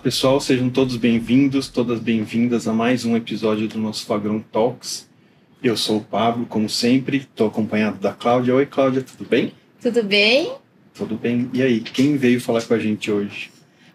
Olá pessoal, sejam todos bem-vindos, todas bem-vindas a mais um episódio do nosso Fagrão Talks. Eu sou o Pablo, como sempre, estou acompanhado da Cláudia. Oi Cláudia, tudo bem? Tudo bem? Tudo bem. E aí, quem veio falar com a gente hoje?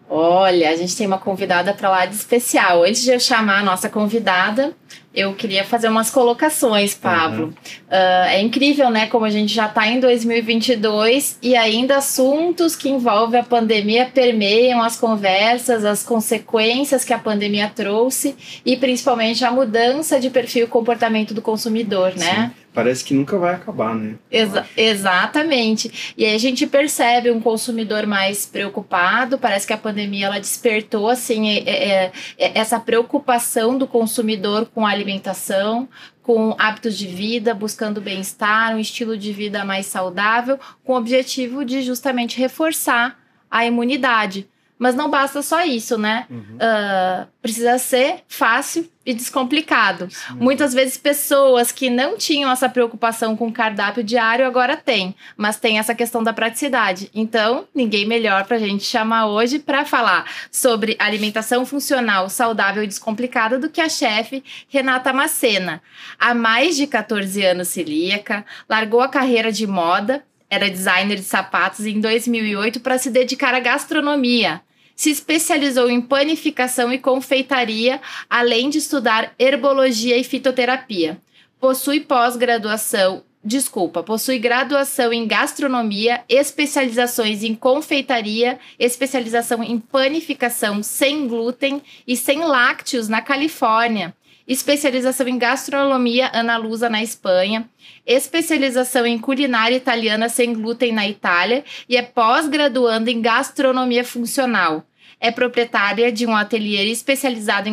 Olha, a gente tem uma convidada para lá de especial. Antes de eu chamar a nossa convidada, eu queria fazer umas colocações, Pablo. Uhum. Uh, é incrível, né? Como a gente já está em 2022 e ainda assuntos que envolvem a pandemia permeiam as conversas, as consequências que a pandemia trouxe e principalmente a mudança de perfil e comportamento do consumidor, né? Parece que nunca vai acabar, né? Exa exatamente. E aí a gente percebe um consumidor mais preocupado. Parece que a pandemia ela despertou assim é, é, é, essa preocupação do consumidor com a alimentação, com hábitos de vida, buscando bem-estar, um estilo de vida mais saudável, com o objetivo de justamente reforçar a imunidade. Mas não basta só isso, né? Uhum. Uh, precisa ser fácil e descomplicado. Sim. Muitas vezes pessoas que não tinham essa preocupação com o cardápio diário agora têm, mas tem essa questão da praticidade. Então, ninguém melhor para a gente chamar hoje para falar sobre alimentação funcional, saudável e descomplicada do que a chefe Renata Macena. Há mais de 14 anos celíaca, largou a carreira de moda era designer de sapatos em 2008 para se dedicar à gastronomia se especializou em panificação e confeitaria, além de estudar herbologia e fitoterapia. Possui pós-graduação desculpa, possui graduação em gastronomia, especializações em confeitaria, especialização em panificação sem glúten e sem lácteos na Califórnia especialização em gastronomia Ana Lusa na Espanha, especialização em culinária italiana sem glúten na Itália. E é pós-graduando em gastronomia funcional. É proprietária de um ateliê especializado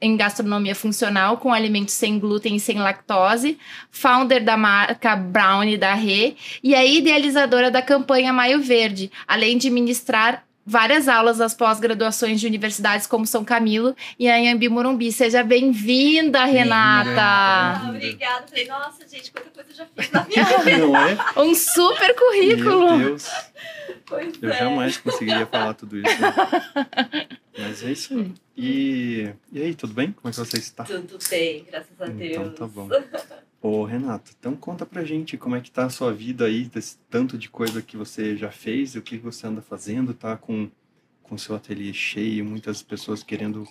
em, gastronomia funcional com alimentos sem glúten e sem lactose, founder da marca Brownie da Rê. E é idealizadora da campanha Maio Verde, além de ministrar várias aulas das pós-graduações de universidades como São Camilo e a Anhembi Morumbi. Seja bem-vinda, Renata! Ah, obrigada. Falei, nossa, gente, quanta coisa eu já fiz na minha vida. Não é? Um super currículo. Meu Deus. Pois eu é. jamais conseguiria falar tudo isso. Né? Mas é isso aí. E, e aí, tudo bem? Como é que você está? Tudo bem, graças a Deus. Então tá bom. Ô, Renato, então conta pra gente como é que tá a sua vida aí, desse tanto de coisa que você já fez, o que você anda fazendo, tá com com seu ateliê cheio, muitas pessoas querendo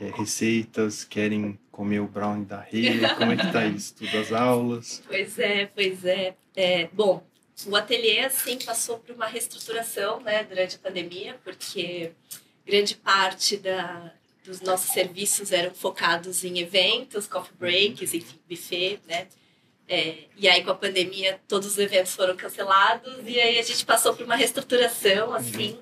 é, receitas, querem comer o brownie da Rê, como é que tá isso? Tudo as aulas? Pois é, pois é. é. Bom, o ateliê, assim, passou por uma reestruturação, né, durante a pandemia, porque grande parte da, dos nossos serviços eram focados em eventos, coffee breaks, enfim, buffet, né? É, e aí, com a pandemia, todos os eventos foram cancelados e aí a gente passou por uma reestruturação, assim.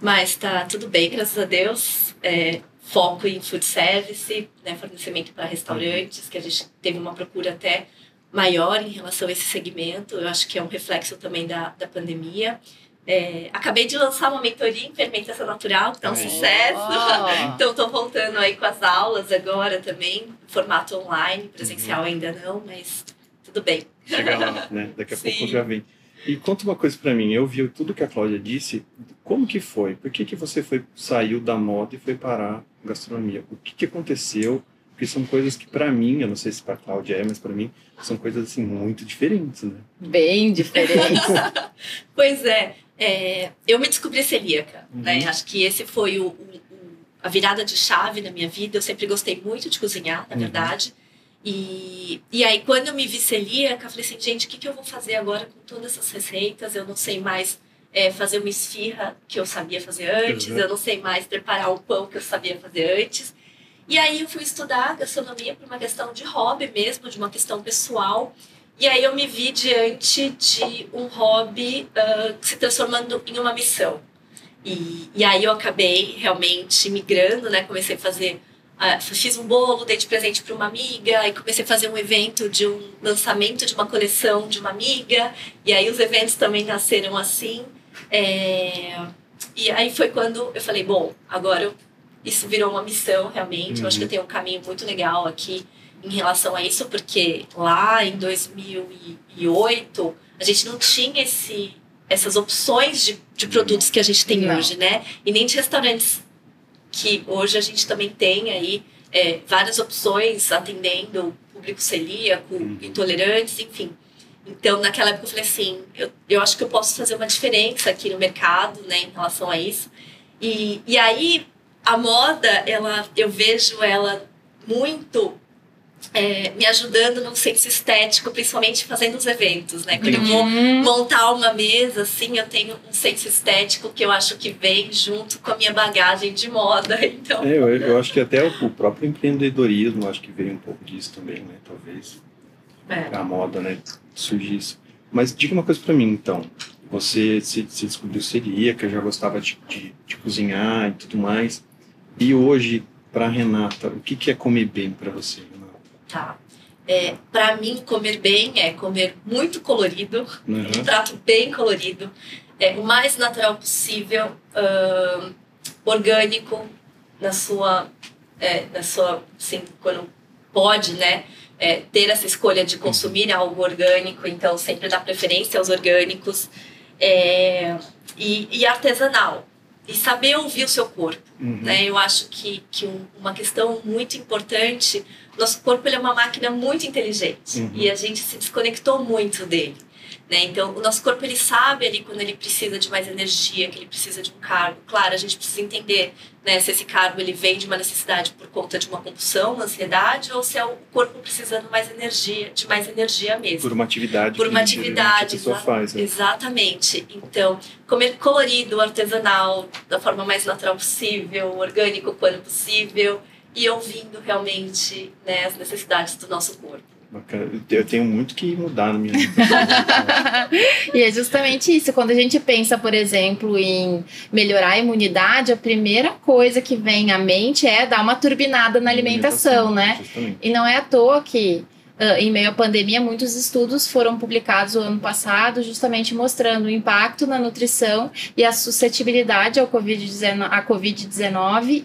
Mas tá tudo bem, graças a Deus. É, foco em food service, né, fornecimento para restaurantes, que a gente teve uma procura até maior em relação a esse segmento. Eu acho que é um reflexo também da, da pandemia. É, acabei de lançar uma mentoria em fermentação natural, que tá um sucesso. Oh. então, estou voltando aí com as aulas agora também, formato online, presencial uhum. ainda não, mas tudo bem. Chega lá, né? Daqui a Sim. pouco já vem. E conta uma coisa para mim, eu vi tudo que a Cláudia disse, como que foi? Por que, que você foi saiu da moda e foi parar gastronomia? O que, que aconteceu? Porque são coisas que para mim, eu não sei se para Cláudia é, mas para mim são coisas assim muito diferentes, né? Bem diferentes. pois é. É, eu me descobri celíaca, uhum. né? Acho que esse foi o, o, a virada de chave na minha vida. Eu sempre gostei muito de cozinhar, na uhum. verdade. E, e aí, quando eu me vi celíaca, eu falei assim, gente, o que, que eu vou fazer agora com todas essas receitas? Eu não sei mais é, fazer uma esfirra que eu sabia fazer antes, uhum. eu não sei mais preparar o pão que eu sabia fazer antes. E aí eu fui estudar gastronomia por uma questão de hobby mesmo, de uma questão pessoal. E aí eu me vi diante de um hobby uh, se transformando em uma missão. E, e aí eu acabei realmente migrando, né? Comecei a fazer, uh, fiz um bolo, dei de presente para uma amiga, e comecei a fazer um evento de um lançamento de uma coleção de uma amiga. E aí os eventos também nasceram assim. É, e aí foi quando eu falei, bom, agora eu, isso virou uma missão realmente. Uhum. Eu acho que eu uhum. tenho um caminho muito legal aqui em relação a isso, porque lá em 2008 a gente não tinha esse, essas opções de, de produtos que a gente tem não. hoje, né? E nem de restaurantes que hoje a gente também tem aí é, várias opções atendendo o público celíaco, uhum. intolerantes, enfim. Então, naquela época eu falei assim, eu, eu acho que eu posso fazer uma diferença aqui no mercado, né, em relação a isso. E, e aí, a moda, ela, eu vejo ela muito é, me ajudando no senso estético, principalmente fazendo os eventos, né? Quando eu vou montar uma mesa, assim, eu tenho um senso estético que eu acho que vem junto com a minha bagagem de moda, então... É, eu, eu acho que até o, próprio empreendedorismo, acho que veio um pouco disso também, né? Talvez é. a moda, né? Surgisse. Mas diga uma coisa para mim, então. Você se, se descobriu celíaca, já gostava de, de, de cozinhar e tudo mais. E hoje, para Renata, o que, que é comer bem para você? Tá. É, para mim, comer bem é comer muito colorido, uhum. um prato bem colorido, é, o mais natural possível, uh, orgânico, na sua, é, na sua, assim, quando pode, né, é, ter essa escolha de consumir algo orgânico, então sempre dá preferência aos orgânicos, é, e, e artesanal e saber ouvir o seu corpo, uhum. né? Eu acho que, que um, uma questão muito importante, nosso corpo ele é uma máquina muito inteligente uhum. e a gente se desconectou muito dele. Né? Então, o nosso corpo ele sabe ali quando ele precisa de mais energia, que ele precisa de um cargo. Claro, a gente precisa entender né, se esse cargo ele vem de uma necessidade por conta de uma compulsão, uma ansiedade, ou se é o corpo precisando mais energia, de mais energia mesmo. Por uma atividade. Por uma atividade. a pessoa faz. Né? Exatamente. Então, comer colorido, artesanal, da forma mais natural possível, orgânico quando possível, e ouvindo realmente né, as necessidades do nosso corpo. Eu tenho muito que mudar na minha vida. e é justamente isso. Quando a gente pensa, por exemplo, em melhorar a imunidade, a primeira coisa que vem à mente é dar uma turbinada na alimentação, alimentação né? Justamente. E não é à toa que Uh, em meio à pandemia, muitos estudos foram publicados o ano passado, justamente mostrando o impacto na nutrição e a suscetibilidade ao COVID-19 COVID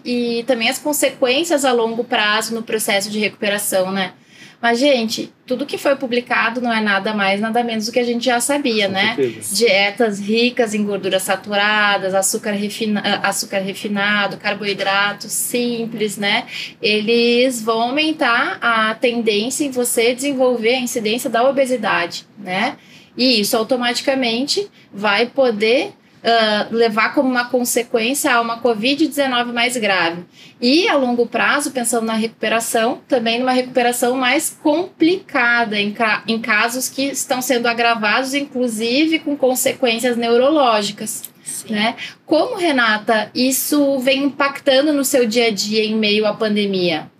e também as consequências a longo prazo no processo de recuperação, né? Mas, gente, tudo que foi publicado não é nada mais, nada menos do que a gente já sabia, Com né? Certeza. Dietas ricas em gorduras saturadas, açúcar, refina ah, açúcar refinado, carboidratos simples, né? Eles vão aumentar a tendência em você desenvolver a incidência da obesidade, né? E isso automaticamente vai poder uh, levar como uma consequência a uma Covid-19 mais grave. E a longo prazo, pensando na recuperação, também numa recuperação mais complicada em, ca em casos que estão sendo agravados, inclusive com consequências neurológicas. Né? Como, Renata, isso vem impactando no seu dia a dia em meio à pandemia?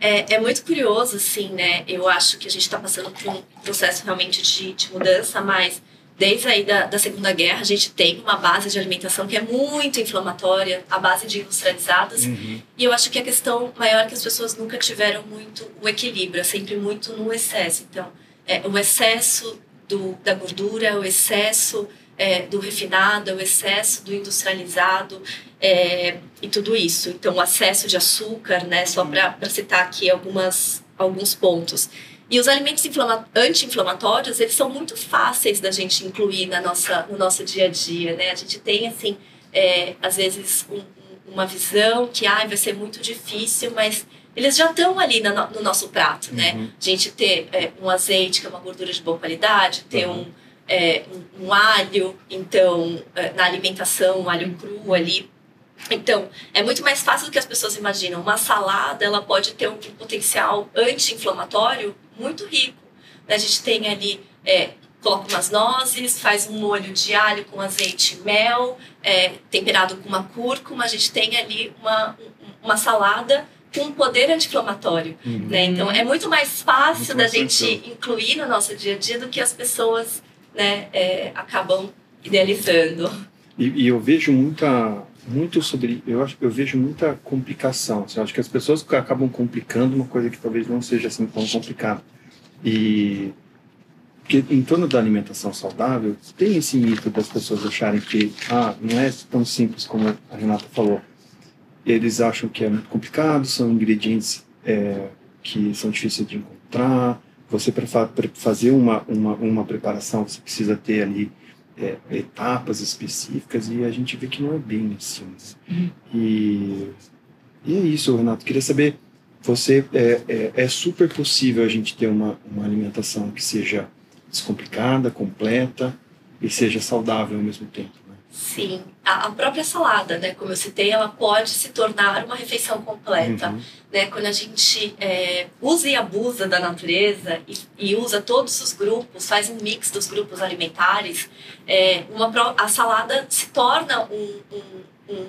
É, é, muito curioso, assim, né? Eu acho que a gente está passando por um processo realmente de, de mudança, mas desde aí da, da Segunda Guerra, a gente tem uma base de alimentação que é muito inflamatória, a base de industrializados. Uhum. E eu acho que a questão maior é que as pessoas nunca tiveram muito o equilíbrio, é sempre muito no excesso. Então, é, o excesso do, da gordura, o excesso é, do refinado, o excesso do industrializado é, e tudo isso. Então, o excesso de açúcar, né, só para citar aqui algumas, alguns pontos. E os alimentos anti-inflamatórios, eles são muito fáceis da gente incluir na nossa, no nosso dia a dia, né? A gente tem, assim, é, às vezes um, uma visão que ah, vai ser muito difícil, mas eles já estão ali no, no, nosso prato, né? uhum. A gente ter é, um azeite, que é uma gordura de boa qualidade, ter uhum. um, é, um, um, alho, então, é, na alimentação, um alho cru ali, então, é muito mais fácil do que as pessoas imaginam. Uma salada, ela pode ter um potencial anti-inflamatório muito rico. A gente tem ali, é, coloca umas nozes, faz um molho de alho com azeite e mel, é, temperado com uma cúrcuma. A gente tem ali uma, uma salada com um poder anti-inflamatório. Uhum. Né? Então, é muito mais fácil muito da gente incluir no nosso dia a dia do que as pessoas né, é, acabam idealizando. E, e eu vejo muita muito sobre eu acho eu vejo muita complicação eu acho que as pessoas acabam complicando uma coisa que talvez não seja assim tão complicada. E porque em torno da alimentação saudável tem esse mito das pessoas acharem que ah não é tão simples como a Renata falou. Eles acham que é muito complicado são ingredientes é, que são difíceis de encontrar. Você para fazer uma, uma uma preparação você precisa ter ali é, etapas específicas e a gente vê que não é bem assim. Uhum. E E é isso, Renato. Queria saber, você é, é, é super possível a gente ter uma, uma alimentação que seja descomplicada, completa e seja saudável ao mesmo tempo. Sim, a, própria salada, né, como eu citei, ela pode se tornar uma refeição completa. Uhum. Né, quando a gente é, usa e abusa da natureza e, e, usa todos os grupos, faz um mix dos grupos alimentares, é, uma, a salada se torna um, um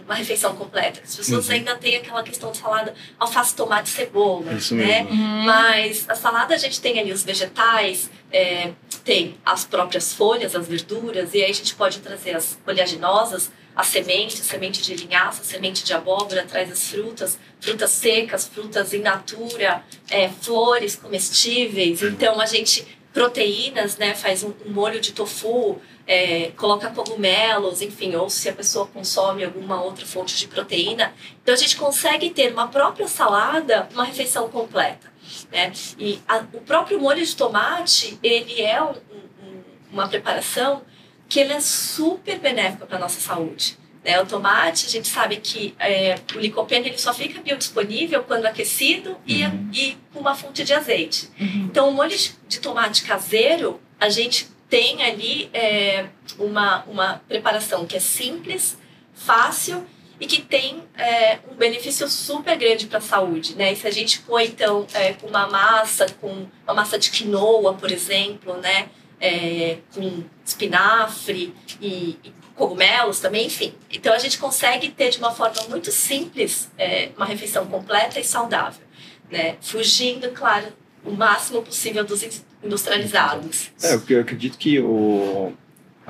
uma refeição completa. As pessoas uhum. ainda têm aquela questão de salada, alface, tomate, cebola, Isso né? Uhum. Mas a salada a gente tem ali os vegetais, é, tem as próprias folhas, as verduras, e aí a gente pode trazer as oleaginosas, a semente, a semente de linhaça, semente de abóbora, traz as frutas, frutas secas, frutas in natura, é, flores comestíveis. Então a gente proteínas, né? Faz um, um molho de tofu, é, coloca cogumelos, enfim, ou se a pessoa consome alguma outra fonte de proteína. Então a gente consegue ter uma própria salada, uma refeição completa. Né? E a, o próprio molho de tomate, ele é um, um, uma preparação que ele é super benéfica para a nossa saúde. Né? O tomate, a gente sabe que é, o licopeno ele só fica biodisponível quando aquecido e, uhum. e com uma fonte de azeite. Uhum. Então, o molho de tomate caseiro, a gente tem ali é, uma, uma preparação que é simples, fácil e que tem é, um benefício super grande para a saúde, né? E se a gente põe então é, com uma massa, com uma massa de quinoa, por exemplo, né? É, com espinafre e, e, cogumelos também, enfim. Então a gente consegue ter de uma forma muito simples é, uma refeição completa e saudável, né? Fugindo, claro, o máximo possível dos industrializados. É, eu acredito que o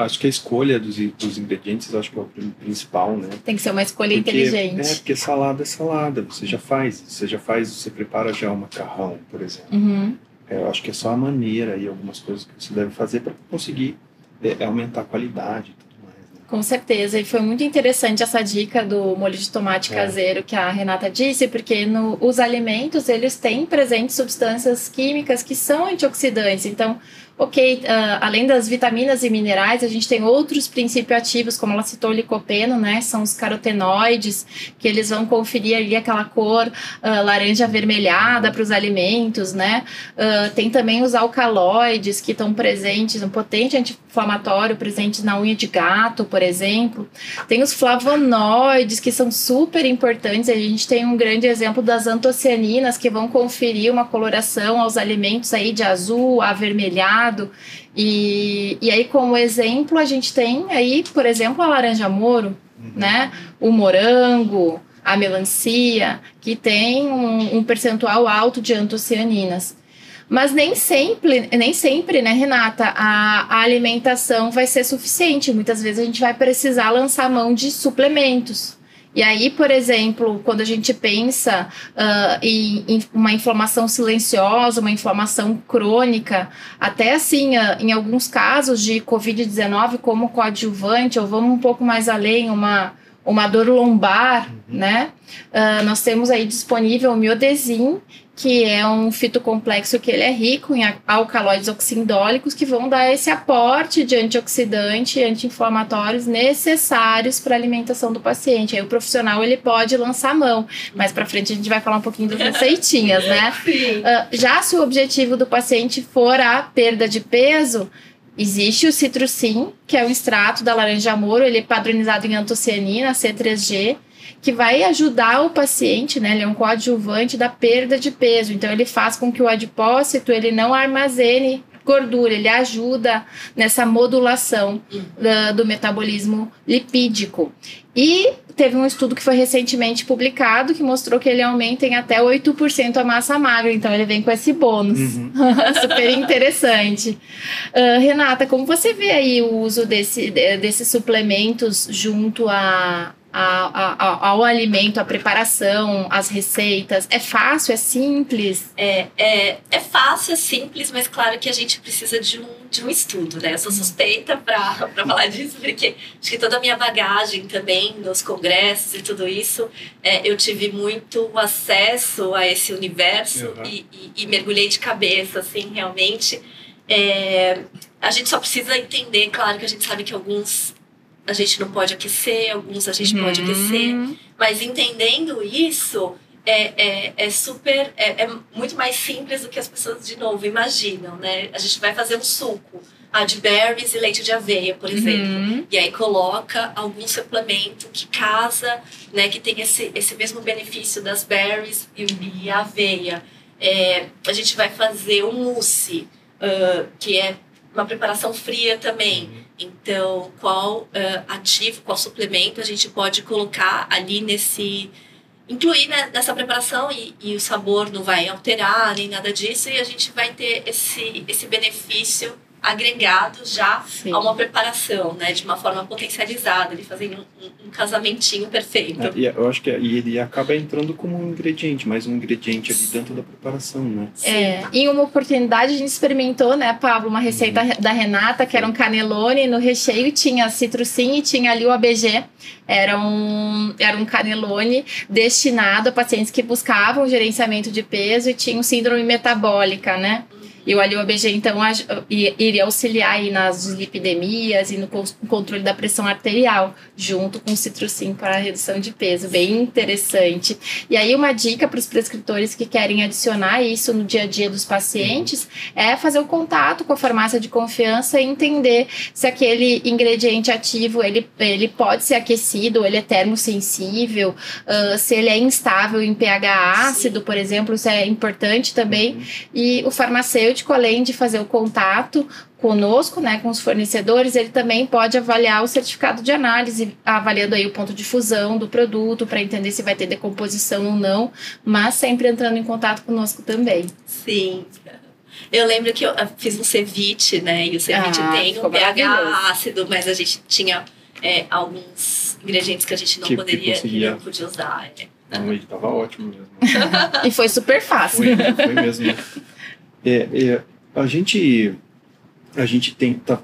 acho que a escolha dos, dos ingredientes acho que é o principal, né? Tem que ser uma escolha porque, inteligente. É, porque salada é salada, você já faz, você já faz, você prepara já um macarrão, por exemplo. Uhum. É, eu acho que é só a maneira e algumas coisas que você deve fazer para conseguir é, aumentar a qualidade. Com certeza, e foi muito interessante essa dica do molho de tomate é. caseiro que a Renata disse, porque no, os alimentos eles têm presentes substâncias químicas que são antioxidantes. Então, ok, uh, além das vitaminas e minerais, a gente tem outros princípios ativos, como ela citou o licopeno, né? São os carotenoides, que eles vão conferir ali aquela cor uh, laranja avermelhada para os alimentos, né? Uh, tem também os alcaloides que estão presentes, um potente anti-inflamatório presente na unha de gato, por exemplo. Tem os flavonoides, que são super importantes. A gente tem um grande exemplo das antocianinas, que vão conferir uma coloração aos alimentos aí de azul, avermelhado, e, e aí, como exemplo, a gente tem aí, por exemplo, a laranja moro, uhum. né? O morango, a melancia, que tem um, um percentual alto de antocianinas. Mas nem sempre, nem sempre, né, Renata, a, a, alimentação vai ser suficiente. Muitas vezes a gente vai precisar lançar mão de suplementos. E aí, por exemplo, quando a gente pensa uh, em, em, uma inflamação silenciosa, uma inflamação crônica, até assim, uh, em alguns casos de Covid-19 como coadjuvante, ou vamos um pouco mais além, uma, uma dor lombar, uhum. né? Uh, nós temos aí disponível o miodesim, que é um fitocomplexo que ele é rico em alcaloides oxindólicos que vão dar esse aporte de antioxidante e anti-inflamatórios necessários para a alimentação do paciente. Aí o profissional ele pode lançar mão, mas para frente a gente vai falar um pouquinho das receitinhas, né? Uh, já se o objetivo do paciente for a perda de peso, Existe o citrussim, que é o extrato da laranja moro, ele é padronizado em antocianina, C3G, que vai ajudar o paciente, né? Ele é um coadjuvante da perda de peso. Então ele faz com que o adipócito ele não armazene gordura, ele ajuda nessa modulação do, do metabolismo lipídico. E teve um estudo que foi recentemente publicado que mostrou que ele aumenta em até 8% a massa magra, então ele vem com esse bônus. Uhum. Super interessante. Uh, Renata, como você vê aí o uso desse, desses suplementos junto a, a, a, ao alimento, a preparação, as receitas? É fácil, é simples? É, é, é fácil, é simples, mas claro que a gente precisa de um, de um estudo, né? Eu sou suspeita para falar disso, porque acho que toda a minha bagagem também nos congressos e tudo isso, é, eu tive muito acesso a esse universo uhum. e, e, e, mergulhei de cabeça, assim, realmente. É, a gente só precisa entender, claro que a gente sabe que alguns a gente não pode aquecer, alguns a gente uhum. pode aquecer. Mas entendendo isso, é, é, é super. É, é, muito mais simples do que as pessoas, de novo, imaginam, né? A gente vai fazer um suco ah, de berries e leite de aveia, por exemplo. Uhum. E aí coloca algum suplemento que casa, né? Que tem esse, esse mesmo benefício das berries e, e a aveia. É, a gente vai fazer um mousse, uh, que é uma preparação fria também. Então, qual uh, ativo, qual suplemento a gente pode colocar ali nesse. incluir né, nessa preparação e, e, o sabor não vai alterar nem nada disso, e a gente vai ter esse, esse benefício agregado já Sim. a uma preparação, né, de uma forma potencializada, ele fazendo um, um casamentinho perfeito. É, e eu acho que e ele acaba entrando como um ingrediente, mais um ingrediente ali dentro da preparação, né? É, em uma oportunidade a gente experimentou, né, Pablo, uma receita uhum. da Renata que era um canelone no recheio tinha citrussim e tinha ali o ABG. Era um, era um canelone destinado a pacientes que buscavam gerenciamento de peso e tinham síndrome metabólica, né? E o alho ABG, então, iria auxiliar aí nas dislipidemias e no controle da pressão arterial, junto com o citrussim para a redução de peso. Bem interessante. E aí, uma dica para os prescritores que querem adicionar isso no dia a dia dos pacientes é fazer o contato com a farmácia de confiança e entender se aquele ingrediente ativo ele, ele pode ser aquecido, ele é termosensível, uh, se ele é instável em pH ácido, Sim. por exemplo, isso é importante também. Uhum. E o farmacêutico farmacêutico, além de fazer o contato conosco, né, com os fornecedores, ele também pode avaliar o certificado de análise, avaliando aí o ponto de fusão do produto para entender se vai ter decomposição ou não, mas sempre entrando em contato conosco também. Sim. Eu lembro que eu fiz um ceviche, né, e o ceviche ah, tem um pH ácido, mas a gente tinha é, alguns ingredientes que a gente não tipo poderia, conseguia... não podia usar. É. Não, ele tava ótimo mesmo. e foi super fácil. Foi, foi mesmo. É, é, a gente a gente tenta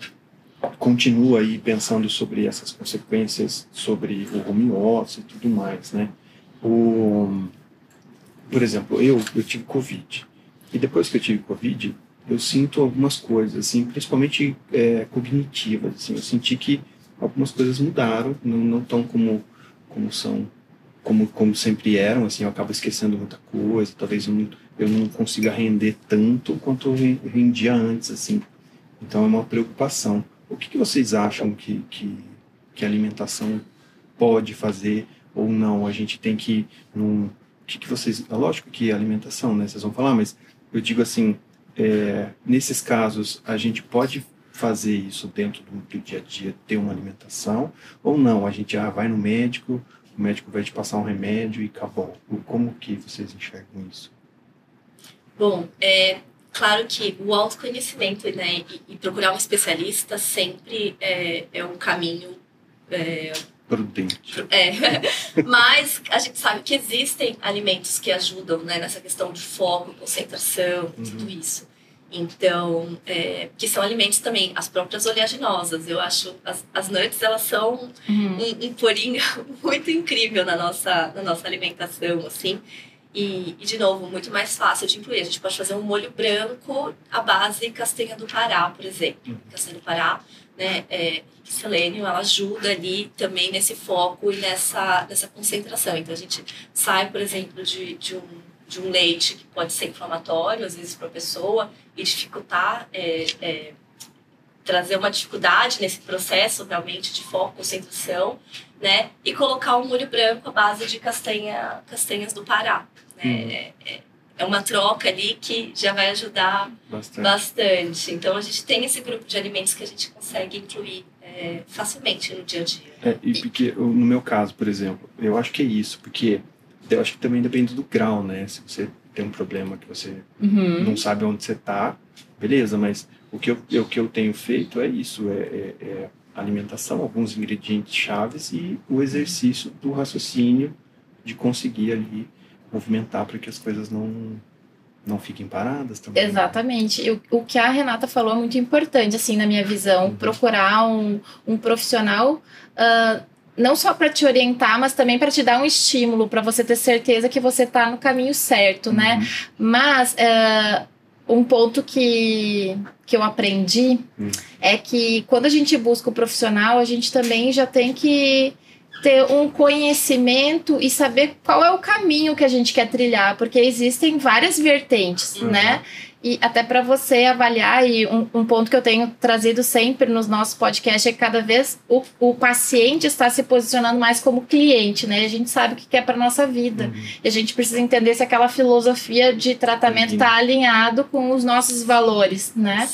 continua aí pensando sobre essas consequências sobre o home office e tudo mais, né? O, por exemplo, eu eu tive covid. E depois que eu tive covid eu sinto algumas coisas, assim, principalmente é, cognitivas, assim, eu senti que algumas coisas mudaram, não, não tão como como são como como sempre eram, assim, eu acabo esquecendo muita coisa, talvez eu não eu não consiga render tanto quanto eu rendia antes, assim. Então é uma preocupação. O que, que vocês acham que, que, que a alimentação pode fazer ou não? A gente tem que num, o que, que vocês? É lógico que a alimentação, né? Vocês vão falar, mas eu digo assim, é, nesses casos a gente pode fazer isso dentro do, do, dia a dia, ter uma alimentação ou não? A gente já vai no médico, o médico vai te passar um remédio e acabou. Como que vocês enxergam isso? Bom, é claro que o autoconhecimento né, e, e procurar um especialista sempre é, é um caminho. É, Prudente. É, mas a gente sabe que existem alimentos que ajudam né, nessa questão de foco, concentração, uhum. tudo isso. Então, é, que são alimentos também, as próprias oleaginosas. Eu acho, as, as nuts, elas são uhum. um, um porinho muito incrível na nossa, na nossa alimentação, assim. E, e, de novo, muito mais fácil de incluir. A gente pode fazer um molho branco à base castanha do Pará, por exemplo. Uhum. Castanha do Pará, né, é, selênio, ela ajuda ali também nesse foco e nessa, nessa concentração. Então, a gente sai, por exemplo, de, de, um, de um leite que pode ser inflamatório, às vezes, para a pessoa, e dificultar, é, é, trazer uma dificuldade nesse processo realmente de foco, concentração, né? E colocar um molho branco à base de castanha, castanhas do Pará. Né? Uhum. É, é, é uma troca ali que já vai ajudar bastante. bastante. Então a gente tem esse grupo de alimentos que a gente consegue incluir é, facilmente no dia a dia. É, e porque no meu caso, por exemplo, eu acho que é isso, porque eu acho que também depende do grau, né? Se você tem um problema que você uhum. não sabe onde você está, beleza, mas o que eu, o que eu tenho feito é isso, é, é, é alimentação, alguns ingredientes chaves e o exercício do raciocínio de conseguir ali movimentar para que as coisas não não fiquem paradas também. Né? Exatamente. O, o que a Renata falou é muito importante, assim, na minha visão, uhum. procurar um, um profissional uh, não só para te orientar, mas também para te dar um estímulo, para você ter certeza que você está no caminho certo, né? uhum. né? Mas uh, um ponto que, que eu aprendi Hum. é que quando a gente busca o profissional, a gente também já tem que ter um conhecimento e saber qual é o caminho que a gente quer trilhar, porque existem várias vertentes, Uhum. né? E até para você avaliar, e um, um ponto que eu tenho trazido sempre nos nossos podcasts é que cada vez o, o paciente está se posicionando mais como cliente, né? A gente sabe o que quer para nossa vida. Uhum. E a gente precisa entender se aquela filosofia de tratamento está alinhado com os nossos valores, né?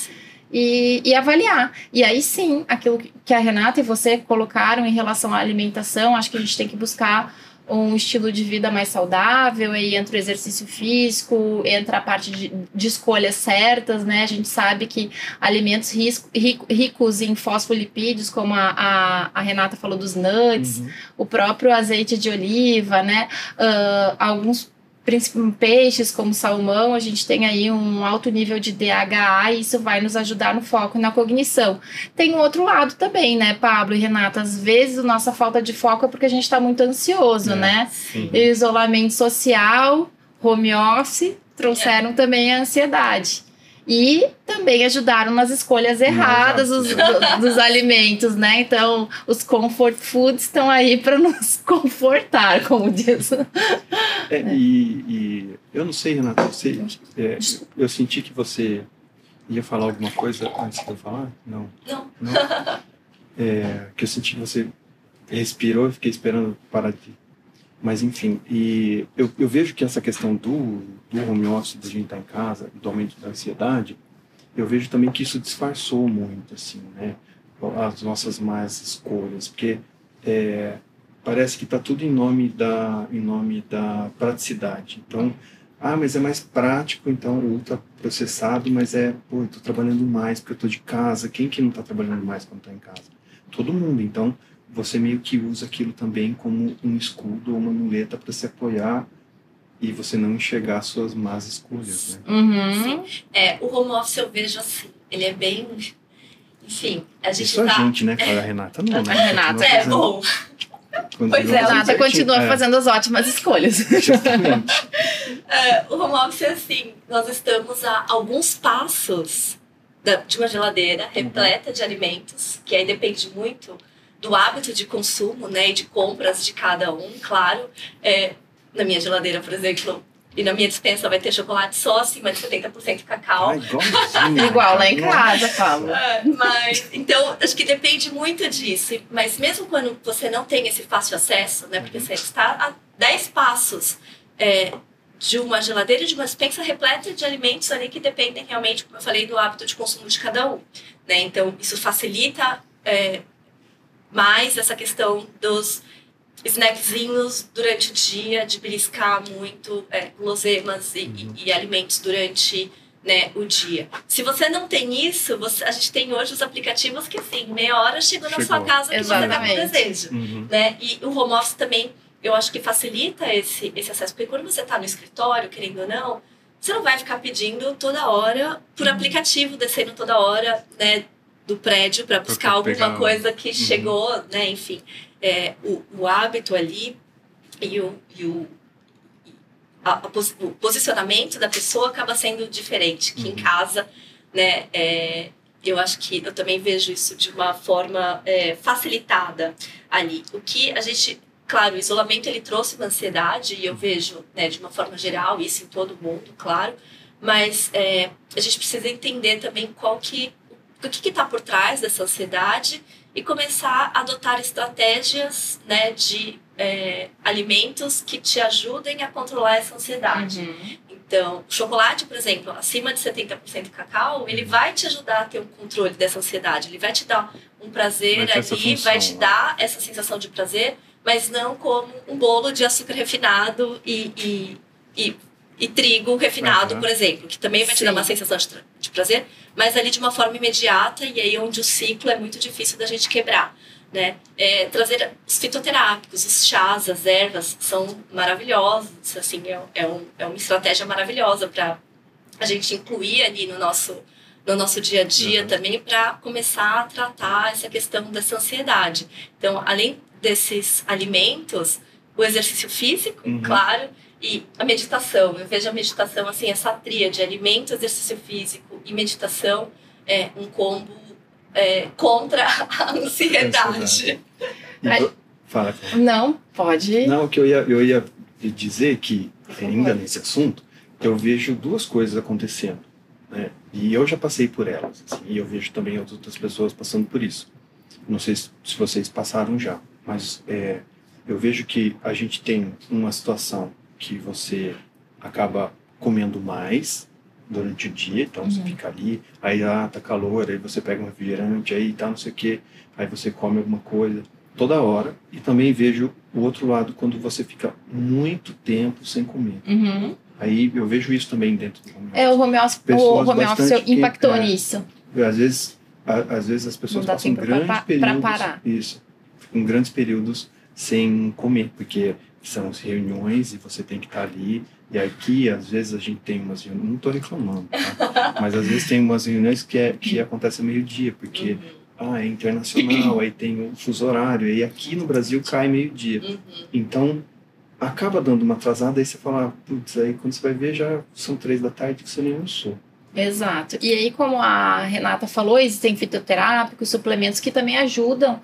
E, e avaliar. E aí sim, aquilo que- a Renata e você colocaram em relação à alimentação, acho que a gente tem que buscar um estilo de vida mais saudável, aí entra o exercício físico, entra a parte de, de escolhas certas, né? A gente sabe que alimentos risco- rico- ricos em fosfolipídios, como a, a, a Renata falou dos nuts, Uhum. o próprio azeite de oliva, né? Ah, alguns peixes como salmão, a gente tem aí um alto nível de DHA e isso vai nos ajudar no foco e na cognição. Tem um outro lado também, né, Pablo e Renata? Às vezes a nossa falta de foco é porque a gente está muito ansioso, É. né? Sim. E o isolamento social, home office, trouxeram também a ansiedade. E também ajudaram nas escolhas erradas dos, do- dos alimentos, né? Então, os comfort foods estão aí para nos confortar, como diz. É, e, e eu não sei, Renata, você, é, eu senti que você ia falar alguma coisa antes de eu falar? Não. Não. Não? É, que eu senti que você respirou e fiquei esperando parar de. Mas enfim, e eu, eu vejo que essa questão do, do home office, da gente estar em casa, do aumento da ansiedade, eu vejo também que isso disfarçou muito, assim, né? As nossas más escolhas, porque é, parece que está tudo em nome da em nome da praticidade. Então, ah, mas é mais prático, então ultra processado, mas é, pô, eu tô trabalhando mais porque eu tô de casa. Quem que não tá trabalhando mais quando tá em casa? Todo mundo. Então, você meio que usa aquilo também como um escudo ou uma muleta para se apoiar e você não enxergar suas más escolhas, né? Uhum. É, o home office eu vejo assim, ele é bem. Enfim, a gente Isso tá. a gente, né, cara? A Renata não, né? A Renata. É fazendo- bom. continua Pois é, fazendo Renata continua É, fazendo as ótimas escolhas. Justamente. É, o home office é assim, nós estamos a alguns passos da- de uma geladeira repleta de alimentos, que aí depende muito do hábito de consumo, né, e de compras de cada um, claro. É, na minha geladeira, por exemplo, e na minha dispensa vai ter chocolate só acima de 70% cacau. Igualzinho. Igual lá em casa, Pablo. É, mas, então, acho que depende muito disso. Mas mesmo quando você não tem esse fácil acesso, né? Porque você está a 10 passos é, de uma geladeira e de uma dispensa repleta de alimentos ali que dependem realmente, como eu falei, do hábito de consumo de cada um. Né? Então, isso facilita é, mais essa questão dos snackzinhos durante o dia, de beliscar muito é, guloseimas e, Uhum. e- e alimentos durante né, o dia. Se você não tem isso, você- a gente tem hoje os aplicativos que, assim, meia hora chegou, na sua Chegou. casa que você tá com Exatamente. desejo. Uhum. Né? E o home office também, eu acho que facilita esse, esse acesso. Porque quando você está no escritório, querendo ou não, você não vai ficar pedindo toda hora por Uhum. aplicativo, descendo toda hora né, do prédio para buscar alguma pegar- coisa que Uhum. chegou, né? Enfim, é, o, o hábito ali e o, e o, a- a o posicionamento da pessoa acaba sendo diferente. Que em Uhum. casa, né? é, eu acho que eu também vejo isso de uma forma é, facilitada ali. O que a gente, claro, o isolamento ele trouxe uma ansiedade e eu vejo, né, de uma forma geral isso em todo mundo, claro. Mas é, a gente precisa entender também qual que o que está por trás dessa ansiedade e começar a adotar estratégias né, de é, alimentos que te ajudem a controlar essa ansiedade. Uhum. Então, o chocolate, por exemplo, acima de 70% cacau, ele vai te ajudar a ter um controle dessa ansiedade. Ele vai te dar um prazer Vai ali, função, vai te né? dar essa sensação de prazer, mas não como um bolo de açúcar refinado e, e, e, e trigo refinado, Aham. por exemplo, que também vai te dar uma sensação de, de prazer, mas ali de uma forma imediata e aí onde o ciclo é muito difícil da gente quebrar. Né? É, trazer os fitoterápicos, os chás, as ervas são maravilhosos, assim, é, é, um, é uma estratégia maravilhosa para a gente incluir ali no nosso, no nosso dia a dia Uhum. também para começar a tratar essa questão dessa ansiedade. Então, além desses alimentos, o exercício físico, Uhum. claro, e a meditação. Eu vejo a meditação assim, essa tríade, alimento, exercício físico e meditação é um combo é, contra a ansiedade. Ai. vo- Fala. Não, pode. Não, o que eu ia, eu ia dizer que, favor. ainda nesse assunto, eu vejo duas coisas acontecendo. Né? E eu já passei por elas. assim, e eu vejo também as outras pessoas passando por isso. Não sei se se vocês passaram já, mas é, eu vejo que a gente tem uma situação que você acaba comendo mais durante o dia, então você Uhum. fica ali, aí ah, tá calor, aí você pega um refrigerante, aí tá não sei o que, aí você come alguma coisa toda hora. E também vejo o outro lado quando você fica muito tempo sem comer. Uhum. Aí eu vejo isso também dentro do home É, o home office, o home office bastante que- impactou é. nisso. Às vezes, a- às vezes as pessoas passam pra grandes pra períodos. parar. Isso. Ficam grandes períodos sem comer, porque são as reuniões e você tem que estar ali. E aqui, às vezes, a gente tem umas reuniões. Não estou reclamando, tá? Mas às vezes tem umas reuniões que, é, que acontecem meio-dia, porque Uhum, ah, é internacional, aí tem o fuso horário, e aqui no Brasil cai meio-dia. uhum. Então, acaba dando uma atrasada, aí você fala, ah, putz, aí quando você vai ver já são três da tarde que você nem almoçou. Exato. E aí, como a Renata falou, existem fitoterápicos, suplementos que também ajudam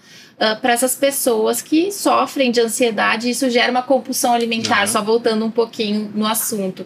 para essas pessoas que sofrem de ansiedade. e Isso gera uma compulsão alimentar, Uhum. só voltando um pouquinho no assunto.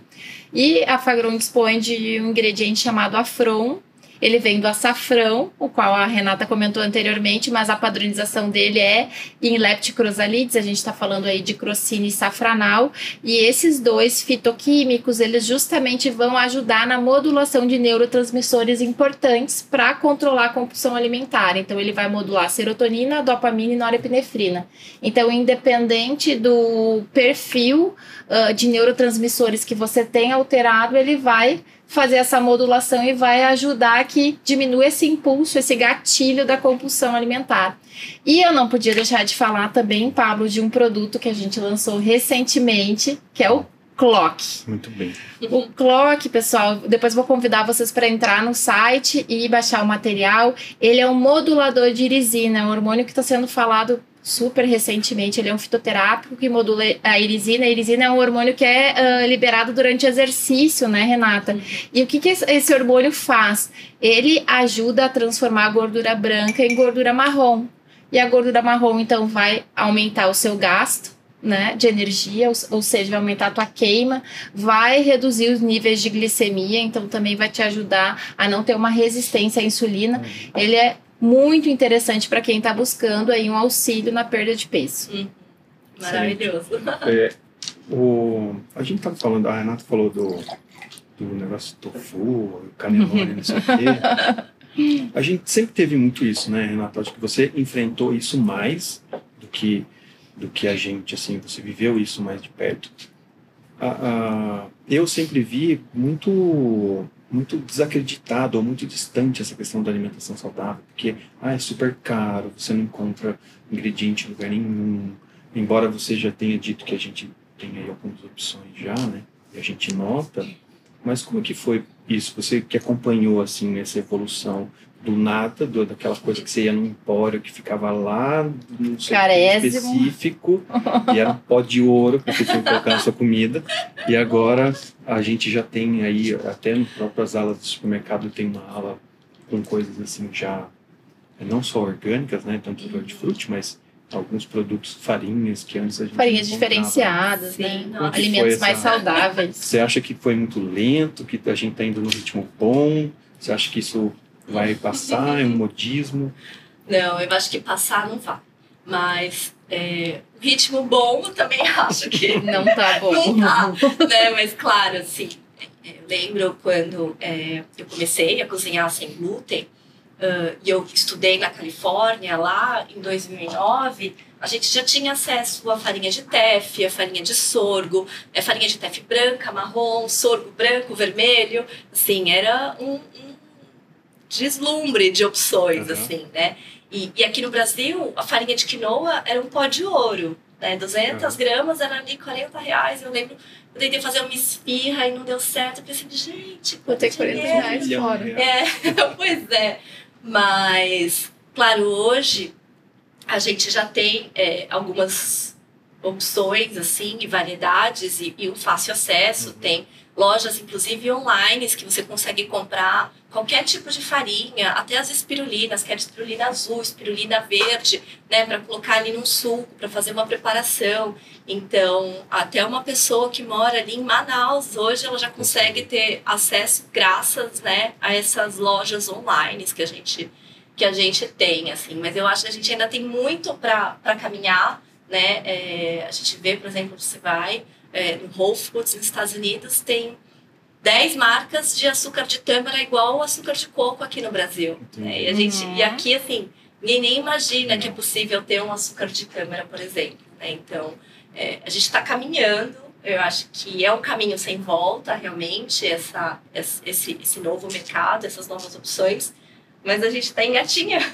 E a Fagron dispõe de um ingrediente chamado Afron. Ele vem do açafrão, o qual a Renata comentou anteriormente, mas a padronização dele é em lepticrosalides, a gente está falando aí de crocine e safranal, e esses dois fitoquímicos, eles justamente vão ajudar na modulação de neurotransmissores importantes para controlar a compulsão alimentar. Então, ele vai modular serotonina, dopamina e norepinefrina. Então, independente do perfil ah, de neurotransmissores que você tem alterado, ele vai fazer essa modulação e vai ajudar que diminua esse impulso, esse gatilho da compulsão alimentar. E eu não podia deixar de falar também, Pablo, de um produto que a gente lançou recentemente, que é o Clock. Muito bem. O Clock, pessoal, depois vou convidar vocês para entrar no site e baixar o material. Ele é um modulador de irisina, é um hormônio que está sendo falado super recentemente. Ele é um fitoterápico que modula a irisina. A irisina é um hormônio que é ah, liberado durante exercício, né, Renata? E o que, que esse- esse hormônio faz? Ele ajuda a transformar a gordura branca em gordura marrom. E a gordura marrom, então, vai aumentar o seu gasto. Né, de energia, ou, ou seja, vai aumentar a tua queima, vai reduzir os níveis de glicemia, então também vai te ajudar a não ter uma resistência à insulina. Ele é muito interessante para quem está buscando aí um auxílio na perda de peso. Maravilhoso. É, o, a gente tava falando, a Renata falou do, do negócio do tofu, canelone, não sei o quê. A gente sempre teve muito isso, né, Renata? Acho que você enfrentou isso mais do que, do que a gente, assim, você viveu isso mais de perto. A- a- eu sempre vi muito muito desacreditado ou muito distante essa questão da alimentação saudável, porque ah, é super caro, você não encontra ingrediente em lugar nenhum, embora você já tenha dito que a gente tem aí algumas opções já, né? E a gente nota. Mas como que foi isso? Você que acompanhou assim essa evolução do nada, do, daquela coisa que você ia num empório que ficava lá num setor Carésimo. específico e era um pó de ouro que você tinha que colocar na sua comida. E agora a gente já tem aí, até nas próprias alas do supermercado tem uma ala com coisas assim já não só orgânicas, né? Tanto do hortifruti, mas alguns produtos, farinhas que antes a gente Farinhas diferenciadas, Sim, né? Alimentos mais essa- saudáveis. Você acha que foi muito lento, que a gente está indo no ritmo bom? Você acha que isso vai passar? É um modismo? Não, eu acho que passar não vai. Mas é, o ritmo bom eu também acho que Não tá bom. Não tá. né? Mas claro, assim, é, eu lembro quando é, eu comecei a cozinhar sem glúten ah, e eu estudei na Califórnia lá em 2009, a gente já tinha acesso à farinha de teff, a farinha de sorgo, a farinha de teff branca, marrom, sorgo branco, vermelho, assim, era um, um deslumbre de opções, Uhum. assim, né? E, e aqui no Brasil, a farinha de quinoa era um pó de ouro, né? 200 gramas era ali 40 reais. Eu lembro, eu tentei fazer uma esfirra e não deu certo. Eu pensei, gente, Vou ter quanto 40 dinheiro. reais fora. É, pois é. Mas, claro, hoje a gente já tem é, algumas opções assim e variedades e, e um fácil acesso. Uhum. Tem lojas, inclusive online, que você consegue comprar qualquer tipo de farinha, até as espirulinas, que é espirulina azul, espirulina verde, né, para colocar ali num suco, para fazer uma preparação. Então, até uma pessoa que mora ali em Manaus, hoje ela já consegue ter acesso graças, né, a essas lojas online que a gente que a gente tem, assim. Mas eu acho que a gente ainda tem muito para caminhar, né? É, a gente vê, por exemplo, você vai é, no Whole Foods nos Estados Unidos, tem 10 marcas de açúcar de tâmara igual o açúcar de coco aqui no Brasil. Né? E, a gente, uhum. e aqui, assim, ninguém nem imagina que é possível ter um açúcar de tâmara, por exemplo. Né? Então, é, a gente está caminhando. Eu acho que é um caminho sem volta, realmente, essa, esse, esse novo mercado, essas novas opções. Mas a gente está engatinhando.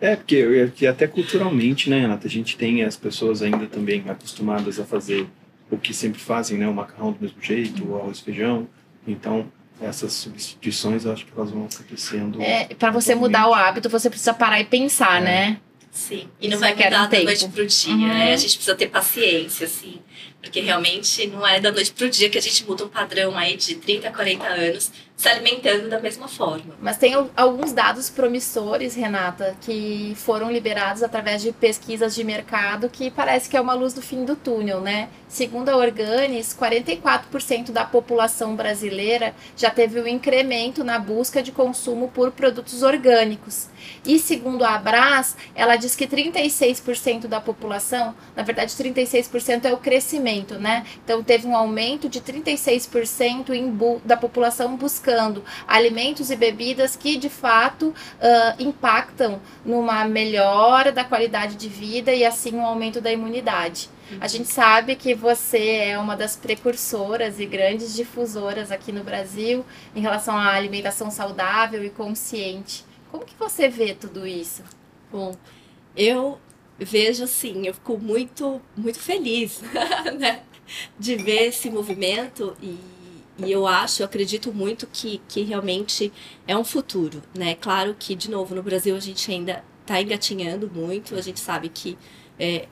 É. É, porque, porque até culturalmente, né, Renata, a gente tem as pessoas ainda também acostumadas a fazer o que sempre fazem, né? O macarrão do mesmo jeito, o arroz e feijão. Então, essas substituições, eu acho que elas vão acontecendo. É, para você mudar o hábito, você precisa parar e pensar, é. né? Sim, e não vai mudar da noite pro dia, uhum. né? A gente precisa ter paciência, assim. Porque realmente não é da noite pro dia que a gente muda um padrão aí de 30, 40 anos se alimentando da mesma forma. Mas tem alguns dados promissores, Renata, que foram liberados através de pesquisas de mercado que parece que é uma luz do fim do túnel, né? Segundo a Organis, 44% da população brasileira já teve um incremento na busca de consumo por produtos orgânicos. E segundo a Abras, ela diz que 36% da população, na verdade 36% é o crescimento, né? Então teve um aumento de 36% em da população buscando alimentos e bebidas que de fato uh, impactam numa melhora da qualidade de vida e assim um aumento da imunidade. A gente sabe que você é uma das precursoras e grandes difusoras aqui no Brasil em relação à alimentação saudável e consciente. Como que você vê tudo isso? Bom, eu vejo assim, eu fico muito, muito feliz né, de ver esse movimento e, e eu acho, eu acredito muito que, que realmente é um futuro, né? Claro que, de novo, no Brasil a gente ainda está engatinhando muito, a gente sabe que é,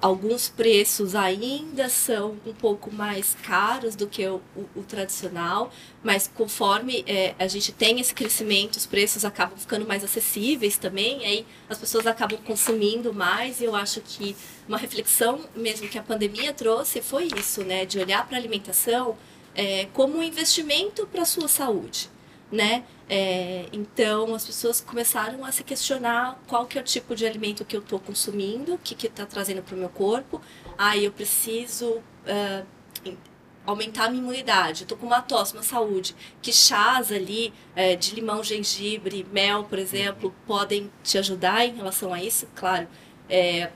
alguns preços ainda são um pouco mais caros do que o, o, o tradicional, mas conforme é, a gente tem esse crescimento, os preços acabam ficando mais acessíveis também, aí as pessoas acabam consumindo mais, e eu acho que uma reflexão mesmo que a pandemia trouxe foi isso, né, de olhar para a alimentação é, como um investimento para a sua saúde, né, é, então as pessoas começaram a se questionar qual que é o tipo de alimento que eu estou consumindo, o que está trazendo para o meu corpo. Ah, eu preciso uh, aumentar a minha imunidade, estou com uma tosse, uma saúde. Que chás ali é, de limão, gengibre, mel, por exemplo, podem te ajudar em relação a isso, claro. É,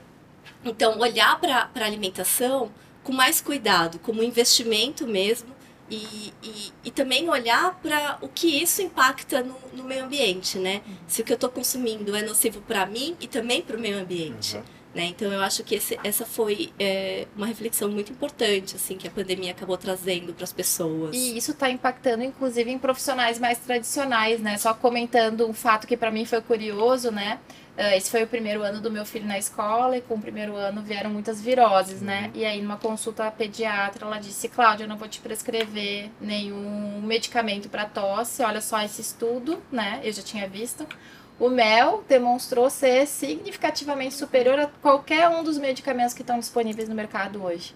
então, olhar para a alimentação com mais cuidado, como investimento mesmo, e, e, e, também olhar para o que isso impacta no, no meio ambiente, né? Uhum. Se o que eu estou consumindo é nocivo para mim e também para o meio ambiente. Uhum. Né? Então eu acho que esse, essa foi é, uma reflexão muito importante assim que a pandemia acabou trazendo para as pessoas. E isso está impactando inclusive em profissionais mais tradicionais, né? Só comentando um fato que para mim foi curioso, né? Uh, esse foi o primeiro ano do meu filho na escola e com o primeiro ano vieram muitas viroses, né? Uhum. E aí numa consulta pediatra ela disse, Cláudia, eu não vou te prescrever nenhum medicamento para tosse, olha só esse estudo, né? Eu já tinha visto. O mel demonstrou ser significativamente superior a qualquer um dos medicamentos que estão disponíveis no mercado hoje.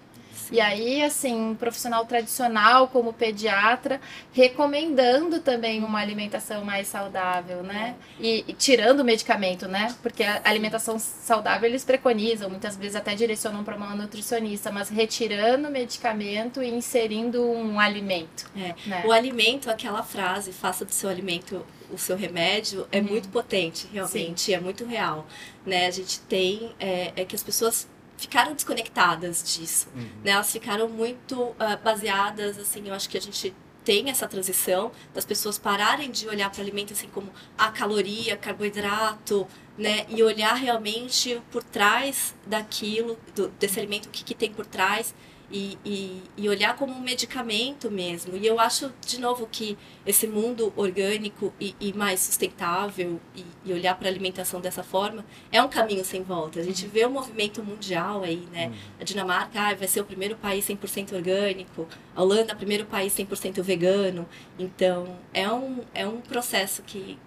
E aí, assim, um profissional tradicional como pediatra recomendando também uma alimentação mais saudável, né? E, e tirando o medicamento, né? Porque a alimentação saudável eles preconizam, muitas vezes até direcionam para uma nutricionista, mas retirando o medicamento e inserindo um alimento. É. Né? O alimento, aquela frase, faça do seu alimento o seu remédio é uhum. muito potente, realmente, Sim. é muito real. Né? A gente tem é, é que as pessoas ficaram desconectadas disso, uhum. né? Elas ficaram muito uh, baseadas, assim, eu acho que a gente tem essa transição das pessoas pararem de olhar para o alimento assim como a caloria, carboidrato, né? E olhar realmente por trás daquilo, do, desse alimento, o que, que tem por trás e, e, e, olhar como um medicamento mesmo. E eu acho, de novo, que esse mundo orgânico e, e mais sustentável e, olhar para a alimentação dessa forma é um caminho sem volta. A gente vê o movimento mundial aí, né? Uhum. A Dinamarca ah, vai ser o primeiro país 100% orgânico, a Holanda, primeiro país 100% vegano. Então, é um, é um processo que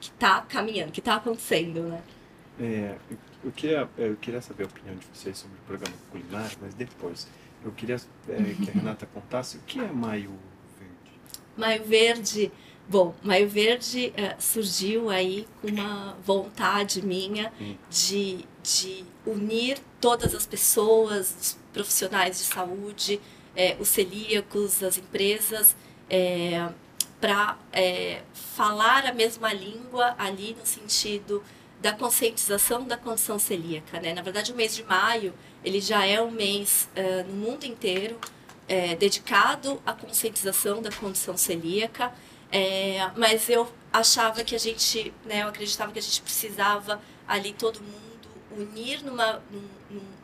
está caminhando, que está acontecendo, né? É, eu, queria, eu queria saber a opinião de vocês sobre o programa culinário, mas depois. Eu queria é, que a Renata contasse o que é Maio Verde. Maio Verde, bom, Maio Verde é, surgiu aí com uma vontade minha hum. de, de unir todas as pessoas, os profissionais de saúde, é, os celíacos, as empresas, para é, falar a mesma língua ali no sentido da conscientização da condição celíaca. Né? Na verdade, o mês de maio ele já é um mês uh, no mundo inteiro é, dedicado à conscientização da condição celíaca, é, mas eu achava que a gente, né, eu acreditava que a gente precisava ali todo mundo unir numa,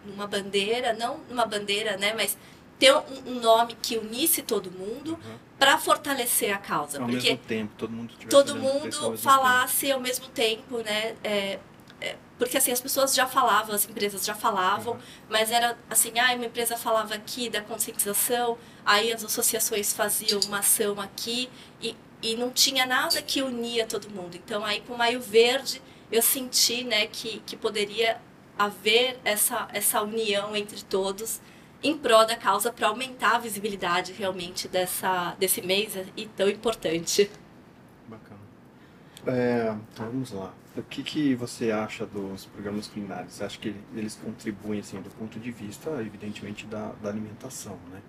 numa bandeira, não numa bandeira, né, mas ter um, um nome que unisse todo mundo uhum. Para fortalecer a causa. Ao porque mesmo tempo, todo mundo, todo mundo falasse ao mesmo tempo, né? É, é, porque assim as pessoas já falavam, as empresas já falavam, uhum. mas era assim, ah, uma empresa falava aqui da conscientização, aí as associações faziam uma ação aqui e, e não tinha nada que unia todo mundo. Então aí com o Maio Verde eu senti, né, que, que poderia haver essa essa união entre todos em prol da causa para aumentar a visibilidade realmente dessa, desse mês e tão importante. Bacana. É, então vamos lá. O que, que você acha dos programas culinários? Você acha que eles contribuem, assim, do ponto de vista, evidentemente, da, da alimentação, né?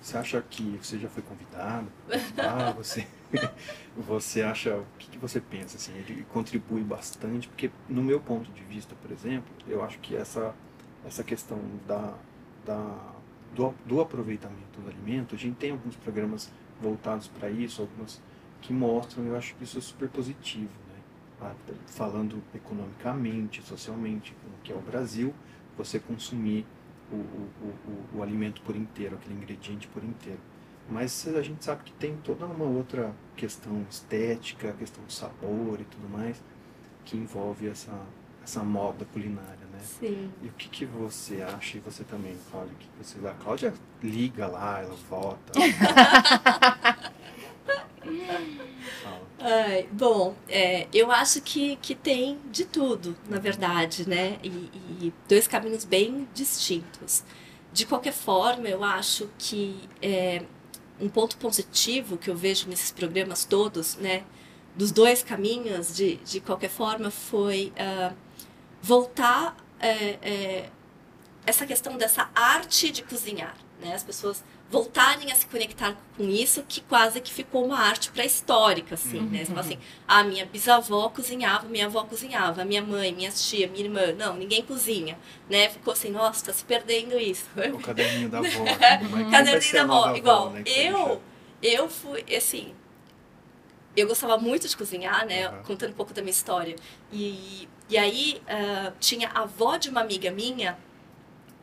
Você acha que você já foi convidado? Ah, você, você acha, o que, que você pensa, assim, ele contribui bastante? Porque, no meu ponto de vista, por exemplo, eu acho que essa, essa questão da, da, do, do aproveitamento do alimento, a gente tem alguns programas voltados para isso, algumas que mostram, eu acho que isso é super positivo, né? Ah, falando economicamente, socialmente, como que é o Brasil, você consumir o, o, o, o alimento por inteiro, aquele ingrediente por inteiro. Mas a gente sabe que tem toda uma outra questão estética, questão de sabor e tudo mais, que envolve essa, essa moda culinária, né? Sim. E o que, que você acha, e você também, Cláudia, que você, a Cláudia liga lá, ela vota. Ai, bom, é, eu acho que, que tem de tudo, na verdade, né? E, e, dois caminhos bem distintos. De qualquer forma, eu acho que é, um ponto positivo que eu vejo nesses programas todos, né? Dos dois caminhos, de, de qualquer forma, foi uh, voltar é, é, essa questão dessa arte de cozinhar, né? As pessoas voltarem a se conectar com isso, que quase que ficou uma arte pré-histórica, assim, uhum. né? Fala assim, a minha bisavó cozinhava, minha avó cozinhava, minha mãe, minha tia, minha irmã, não, ninguém cozinha, né? Ficou assim, nossa, tá se perdendo isso. O caderninho da avó. caderninho da avó, igual, né, eu, eu fui, assim, eu gostava muito de cozinhar, né? Uhum. Contando um pouco da minha história. E e aí uh, tinha a avó de uma amiga minha,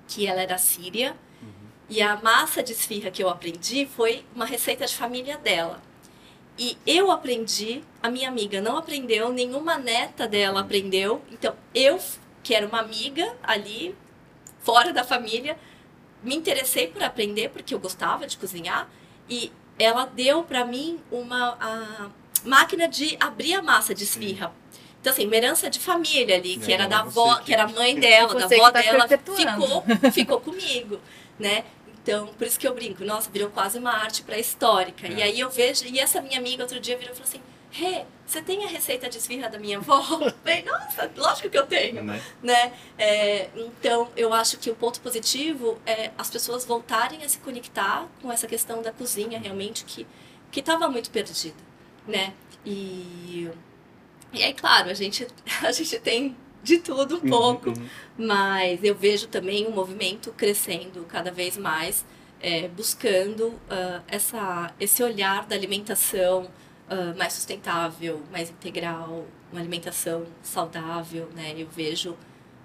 que ela era síria, uhum. e a massa de esfirra que eu aprendi foi uma receita de família dela. E eu aprendi, a minha amiga não aprendeu, nenhuma neta dela uhum. aprendeu. Então eu, que era uma amiga ali, fora da família, me interessei por aprender porque eu gostava de cozinhar e ela deu para mim uma máquina de abrir a massa de esfirra. Então, assim, uma herança de família ali, que é, era da avó, que... que... era mãe dela, da avó tá dela, ficou, ficou comigo, né? Então, por isso que eu brinco, nossa, virou quase uma arte pré-histórica. É. E aí eu vejo, e essa minha amiga outro dia virou e falou assim: Rê, você tem a receita de esfirra da minha avó? Eu falei, nossa, lógico que eu tenho. Né? né? É, então, eu acho que o ponto positivo é as pessoas voltarem a se conectar com essa questão da cozinha, realmente, que estava muito perdida. Né? E e aí, claro, a gente, a gente tem de tudo um uhum, pouco, uhum. mas eu vejo também um movimento crescendo cada vez mais, é, buscando uh, essa, esse olhar da alimentação uh, mais sustentável, mais integral, uma alimentação saudável, né? Eu vejo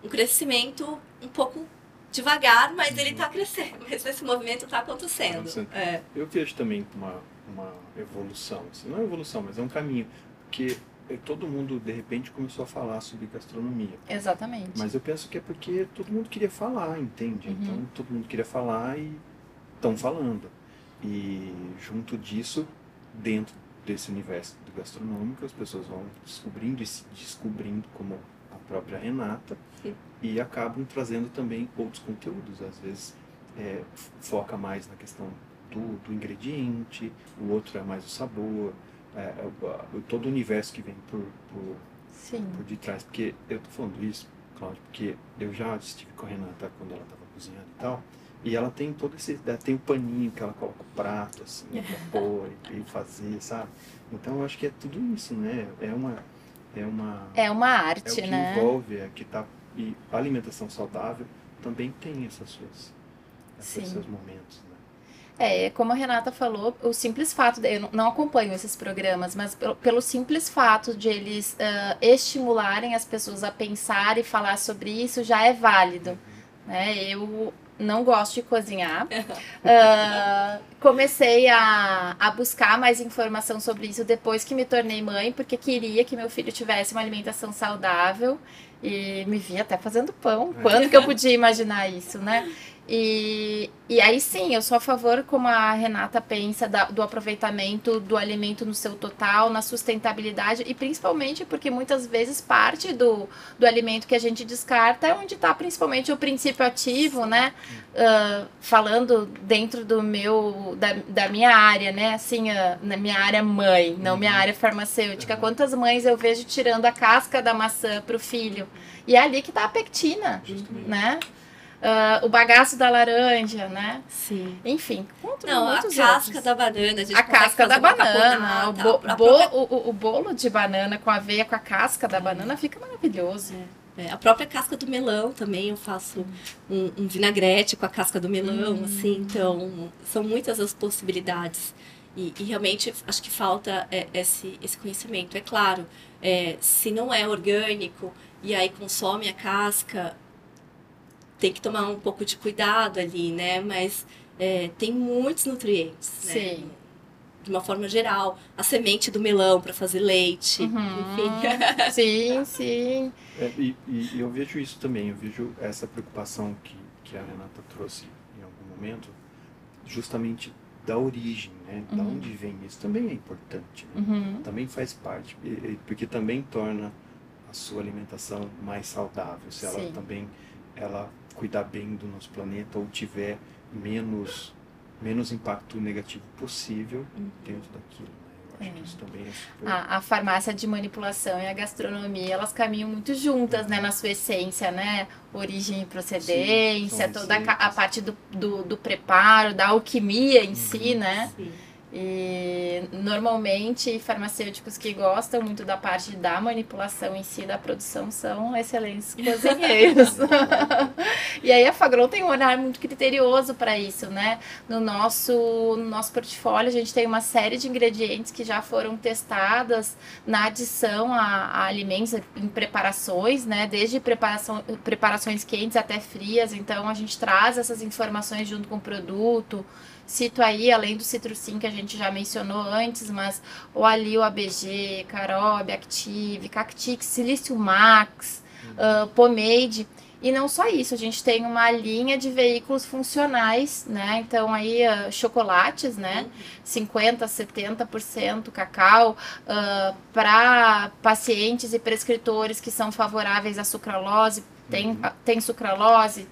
um crescimento um pouco devagar, mas ele está crescendo, mas esse movimento está acontecendo. É. Eu vejo também uma, uma evolução, assim, não é evolução, mas é um caminho, porque todo mundo de repente começou a falar sobre gastronomia. Exatamente. Mas eu penso que é porque todo mundo queria falar, entende? Uhum. Então todo mundo queria falar e estão falando. E junto disso, dentro desse universo gastronômico, as pessoas vão descobrindo e se descobrindo como a própria Renata Sim. e acabam trazendo também outros conteúdos. Às vezes é, foca mais na questão do, do, ingrediente, o outro é mais o sabor, é, é, todo o universo que vem por, por, por detrás. Porque eu tô falando isso, Cláudio, porque eu já estive com a Renata quando ela estava cozinhando e tal. E ela tem todo esse. Tem o paninho que ela coloca o prato, assim, pra pôr e fazer, sabe? Então eu acho que é tudo isso, né? É uma. É uma, é uma arte, é o que né? envolve, é que tá. E a alimentação saudável também tem essas suas, esses seus momentos, né? É, como a Renata falou, o simples fato, de, eu não acompanho esses programas, mas pelo, pelo simples fato de eles uh, estimularem as pessoas a pensar e falar sobre isso já é válido. Né? Eu não gosto de cozinhar. Uh, comecei a, a buscar mais informação sobre isso depois que me tornei mãe, porque queria que meu filho tivesse uma alimentação saudável e me via até fazendo pão. Quando que eu podia imaginar isso, né? E, e aí sim, eu sou a favor, como a Renata pensa, da, do aproveitamento do alimento no seu total, na sustentabilidade, e principalmente porque muitas vezes parte do, do alimento que a gente descarta é onde está principalmente o princípio ativo, né? Uh, falando dentro do meu, da, da minha área, né? Assim, uh, na minha área mãe, não minha uhum. área farmacêutica. Uhum. Quantas mães eu vejo tirando a casca da maçã para o filho? E é ali que está a pectina, Justamente. né? Uh, o bagaço da laranja, né? Sim. Enfim, Não, a casca outros. da banana. A, a casca da banana. O, bo própria... o, o, bolo de banana com aveia com a casca da banana fica maravilhoso. É. É, a própria casca do melão também eu faço um, um vinagrete com a casca do melão, hum. assim. Então, são muitas as possibilidades. E, e realmente acho que falta é, esse, esse conhecimento. É claro, é, se não é orgânico e aí consome a casca, tem que tomar um pouco de cuidado ali, né? Mas é, tem muitos nutrientes, né? Sim. De uma forma geral. A semente do melão para fazer leite, uhum. enfim. Sim, sim. É, e, e, eu vejo isso também, eu vejo essa preocupação que, que a Renata trouxe em algum momento, justamente da origem, né? Uhum. Da onde vem isso também é importante, né? uhum. também faz parte, porque também torna a sua alimentação mais saudável, se ela Sim. também ela cuidar bem do nosso planeta ou tiver menos menos impacto negativo possível uhum. dentro daquilo. Né? É. é super... a, a farmácia de manipulação e a gastronomia, elas caminham muito juntas, uhum. né, na sua essência, né? Origem e procedência, Sim, toda a, a, parte do, do, do, preparo, da alquimia em uhum. si, né? Sim. E normalmente farmacêuticos que gostam muito da parte da manipulação em si da produção são excelentes cozinheiros. e aí a Fagron tem um olhar muito criterioso para isso, né? No nosso, no nosso portfólio a gente tem uma série de ingredientes que já foram testadas na adição a, a alimentos em preparações, né? Desde preparação, preparações quentes até frias. Então a gente traz essas informações junto com o produto Cito aí, além do Citrussim que a gente já mencionou antes, mas o Alil ABG, Carob, Active, Cactix, Silício Max, uhum. uh, Pomade. E não só isso, a gente tem uma linha de veículos funcionais, né? Então aí uh, chocolates, né? 50, 70% cacau uh, para pacientes e prescritores que são favoráveis à sucralose. Tem, uhum. tem sucralose,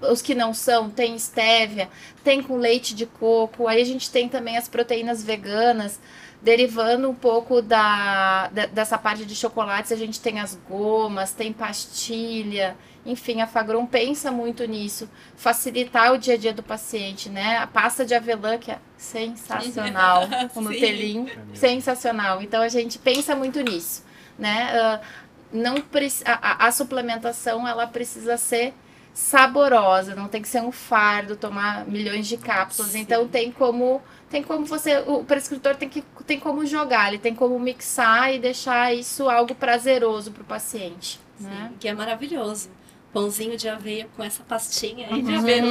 os que não são, tem estévia, tem com leite de coco. Aí a gente tem também as proteínas veganas, derivando um pouco da, da dessa parte de chocolates, a gente tem as gomas, tem pastilha. Enfim, a Fagron pensa muito nisso, facilitar o dia a dia do paciente, né? A pasta de avelã, que é sensacional, o Nutelim, é sensacional. Então a gente pensa muito nisso, né? Uh, não a, a suplementação ela precisa ser saborosa, não tem que ser um fardo, tomar milhões de cápsulas. Sim. Então tem como tem como você o prescritor tem que tem como jogar, ele tem como mixar e deixar isso algo prazeroso para o paciente, Sim, né? Que é maravilhoso. pãozinho de aveia com essa pastinha aí de aveia.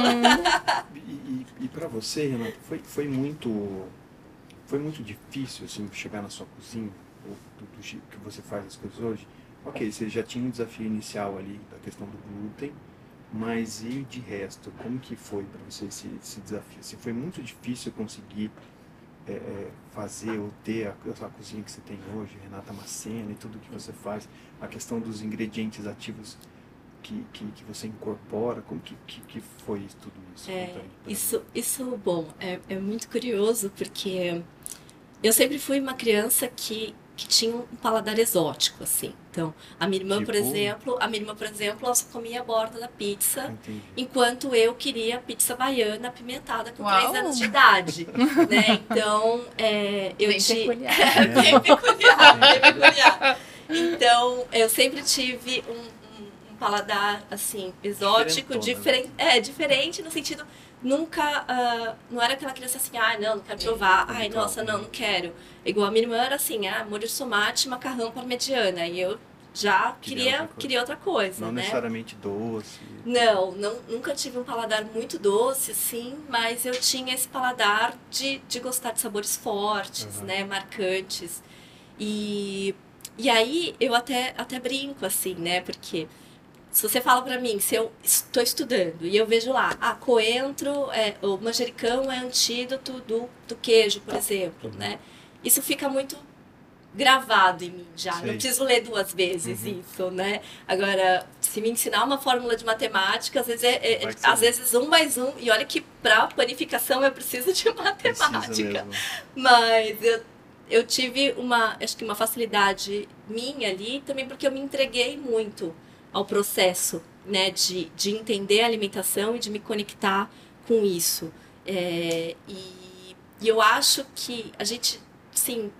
E, e, e para você, Renata, foi, foi muito foi muito difícil assim chegar na sua cozinha, ou do, do jeito que você faz as coisas hoje? Ok, você já tinha um desafio inicial ali da questão do glúten, mas e de resto, como que foi para você esse, esse desafio? Se foi muito difícil conseguir é, é, fazer ou ter a, a cozinha que você tem hoje, Renata Macena e tudo que você faz, a questão dos ingredientes ativos que, que, que você incorpora, como que, que, que foi tudo isso? É, isso, isso, bom, é, é muito curioso porque eu sempre fui uma criança que que tinha um paladar exótico, assim. Então, a minha irmã, tipo... por exemplo, a minha irmã, por exemplo, ela só comia a borda da pizza, Entendi. enquanto eu queria pizza baiana apimentada com Uau. 3 anos de idade, né? Então, é, eu bem tinha... Peculiar. bem peculiar, bem peculiar. Então, eu sempre tive um, um, um paladar, assim, exótico, diferente, é, diferente no sentido nunca. Uh, não era aquela criança assim, ah, não, não quero provar. Ai, nossa, não, não quero. Igual a minha irmã era assim, ah, molho de tomate, macarrão parmegiana. E eu já queria, queria outra coisa, não né? necessariamente doce. Não, não, nunca tive um paladar muito doce, sim, mas eu tinha esse paladar de, de gostar de sabores fortes, uhum. né, marcantes. E, e aí eu até, até brinco, assim, né, porque se você fala para mim, se eu estou estudando e eu vejo lá, ah, coentro, é, o manjericão é antídoto do, do queijo, por exemplo, né? Isso fica muito gravado em mim já. Não preciso ler duas vezes uhum. isso, né? Agora, se me ensinar uma fórmula de matemática, às vezes é, é às vezes um mais um, e olha que para panificação eu preciso de matemática. Mas eu, eu tive uma, acho que uma facilidade minha ali também porque eu me entreguei muito ao processo né, de, de entender a alimentação e de me conectar com isso. É, e, e eu acho que a gente, sim,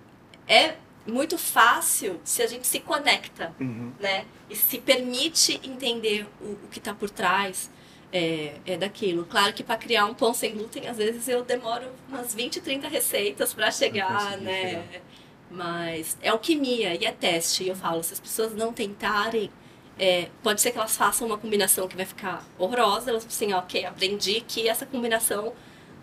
é muito fácil se a gente se conecta, uhum. né? E se permite entender o, o que está por trás é, é daquilo. Claro que para criar um pão sem glúten, às vezes eu demoro umas 20, 30 receitas para chegar, né? Chegar. Mas é alquimia e é teste. E eu falo, se as pessoas não tentarem, é, pode ser que elas façam uma combinação que vai ficar horrorosa, elas assim, ok, aprendi que essa combinação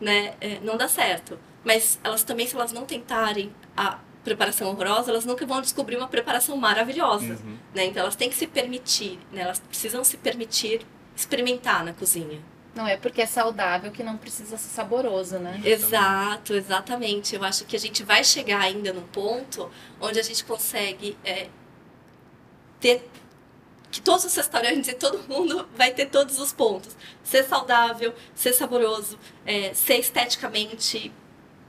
né, é, não dá certo. Mas elas também, se elas não tentarem a preparação horrorosa, elas nunca vão descobrir uma preparação maravilhosa. Uhum. Né? Então elas têm que se permitir, né? elas precisam se permitir experimentar na cozinha. Não é porque é saudável que não precisa ser saboroso, né? Exato, exatamente. Eu acho que a gente vai chegar ainda num ponto onde a gente consegue é, ter que todos os restaurantes e todo mundo vai ter todos os pontos. Ser saudável, ser saboroso, é, ser esteticamente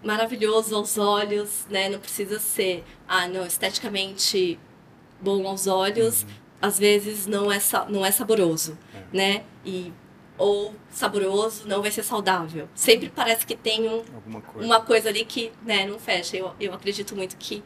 maravilhoso aos olhos, né? Não precisa ser, ah, não, esteticamente bom aos olhos, uhum. às vezes não é, não é saboroso, é. né? E ou saboroso não vai ser saudável. Sempre parece que tem um, coisa. uma coisa ali que né, não fecha. Eu, eu acredito muito que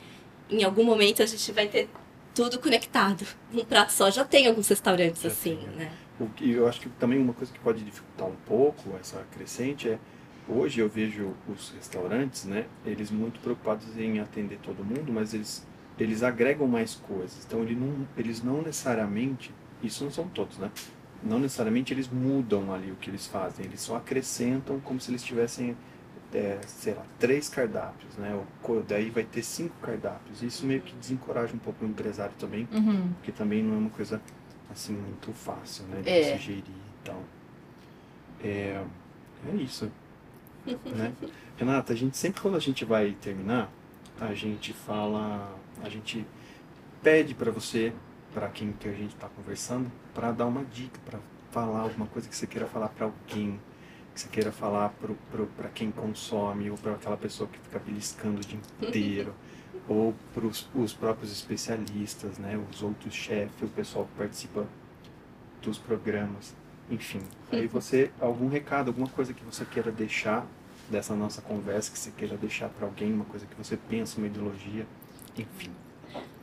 em algum momento a gente vai ter tudo conectado num prato só. Já tem alguns restaurantes é, assim, sim. né? O que eu acho que também uma coisa que pode dificultar um pouco essa crescente é hoje eu vejo os restaurantes, né? Eles muito preocupados em atender todo mundo, mas eles eles agregam mais coisas. Então eles não, eles não necessariamente, isso não são todos, né? Não necessariamente eles mudam ali o que eles fazem, eles só acrescentam como se eles tivessem é, sei lá, três cardápios, né? Ou, daí vai ter cinco cardápios. Isso meio que desencoraja um pouco o empresário também, uhum. porque também não é uma coisa assim muito fácil, né? De é. se gerir e tal. É, é isso. né? Renata, a gente sempre quando a gente vai terminar, a gente fala, a gente pede para você, para quem que a gente está conversando, para dar uma dica, para falar alguma coisa que você queira falar para alguém que você queira falar para quem consome ou para aquela pessoa que fica beliscando o dia inteiro ou para os próprios especialistas, né, os outros chefes, o pessoal que participa dos programas, enfim. Aí você algum recado, alguma coisa que você queira deixar dessa nossa conversa, que você queira deixar para alguém, uma coisa que você pensa, uma ideologia, enfim.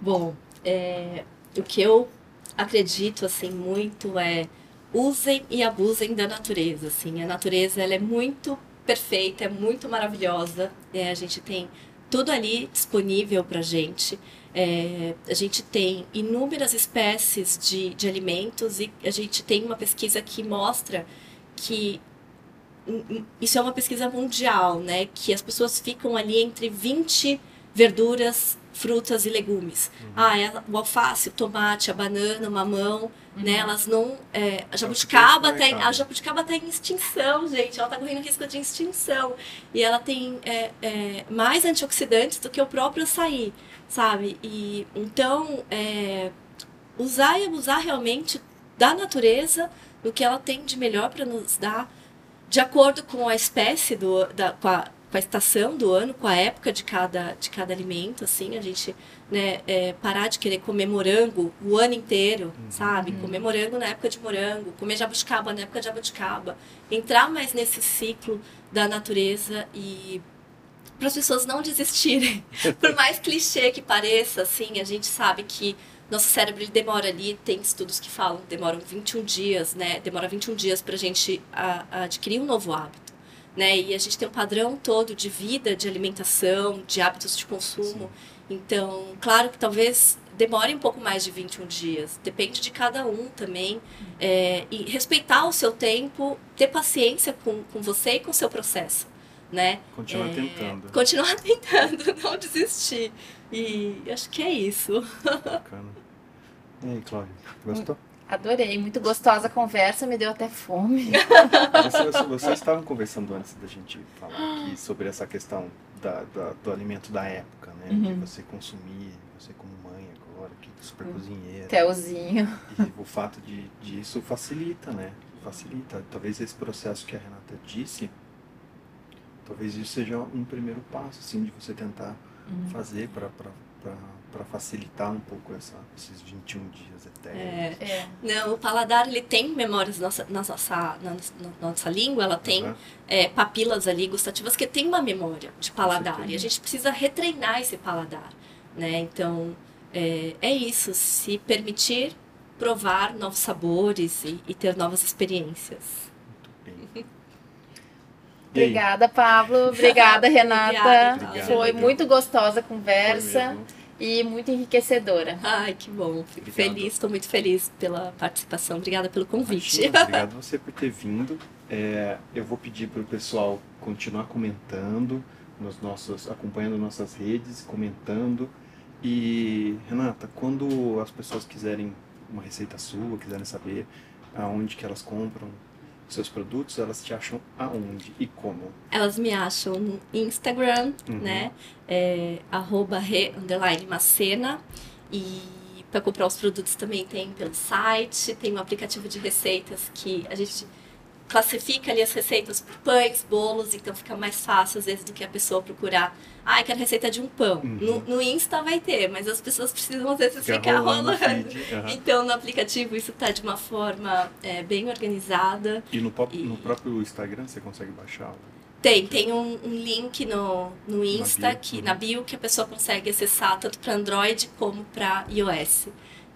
Bom, é, o que eu acredito assim muito é usem e abusem da natureza, assim. A natureza ela é muito perfeita, é muito maravilhosa. É, a gente tem tudo ali disponível para gente. É, a gente tem inúmeras espécies de, de alimentos e a gente tem uma pesquisa que mostra que isso é uma pesquisa mundial, né? Que as pessoas ficam ali entre 20 verduras, frutas e legumes. Uhum. Ah, é o alface, o tomate, a banana, o mamão, uhum. né? Elas não... É, a jabuticaba tá em, a jabuticaba tá em extinção, gente. Ela tá correndo risco de extinção. E ela tem é, é, mais antioxidantes do que o próprio açaí, sabe? E, então, é, usar e abusar realmente da natureza, do que ela tem de melhor para nos dar de acordo com a espécie do, da, com a, com a estação do ano, com a época de cada, de cada alimento, assim, a gente né, é, parar de querer comer morango o ano inteiro, uhum. sabe? Uhum. Comer morango na época de morango, comer jabuticaba na época de jabuticaba, entrar mais nesse ciclo da natureza e para as pessoas não desistirem. Por mais clichê que pareça, assim, a gente sabe que nosso cérebro ele demora ali, tem estudos que falam, demoram 21 dias, né? Demora 21 dias para a gente adquirir um novo hábito. Né? E a gente tem um padrão todo de vida, de alimentação, de hábitos de consumo. Sim. Então, claro que talvez demore um pouco mais de 21 dias. Depende de cada um também. É, e respeitar o seu tempo, ter paciência com, com você e com o seu processo. Né? Continuar é, tentando. Continuar tentando, não desistir. E acho que é isso. Bacana. E aí, Cláudia, gostou? Adorei, muito gostosa a conversa, me deu até fome. Vocês, vocês estavam conversando antes da gente falar aqui sobre essa questão da, da do alimento da época, né? Uhum. De você consumir, você como mãe agora, que super uhum. cozinheira. Telzinho. E o fato de, de isso facilita, né? Facilita. Talvez esse processo que a Renata disse, talvez isso seja um primeiro passo, assim, de você tentar uhum. fazer para facilitar um pouco essa, esses 21 dias eternos. É, é. Não, o paladar ele tem memórias na nossa, na nossa, na nossa língua, ela tem uhum. é, papilas ali gustativas que tem uma memória de paladar e a gente precisa retreinar esse paladar, né? Então é, é isso, se permitir provar novos sabores e, e ter novas experiências. Muito bem. Obrigada, Pablo. Obrigada, Renata. Obrigada, Foi muito gostosa a conversa e muito enriquecedora. Ai, que bom. Fico feliz, estou muito feliz pela participação. Obrigada pelo convite. Imagina, obrigado você por ter vindo. É, eu vou pedir para o pessoal continuar comentando nos nossos, acompanhando nossas redes, comentando. E Renata, quando as pessoas quiserem uma receita sua, quiserem saber aonde que elas compram, seus produtos, elas te acham aonde e como? Elas me acham no Instagram, uhum. né? É, arroba re, underline macena. E para comprar os produtos também tem pelo site, tem um aplicativo de receitas que a gente classifica ali as receitas por pães, bolos, então fica mais fácil às vezes do que a pessoa procurar. Ah, quero receita de um pão. Uhum. No, no, Insta vai ter, mas as pessoas precisam às vezes Fica ficar rolando. Uhum. Então no aplicativo isso está de uma forma é, bem organizada. E no, pop, e no próprio Instagram você consegue baixar? Tem, tem um, um, link no, no Insta, na bio, que, uhum. na bio, que a pessoa consegue acessar tanto para Android como para iOS.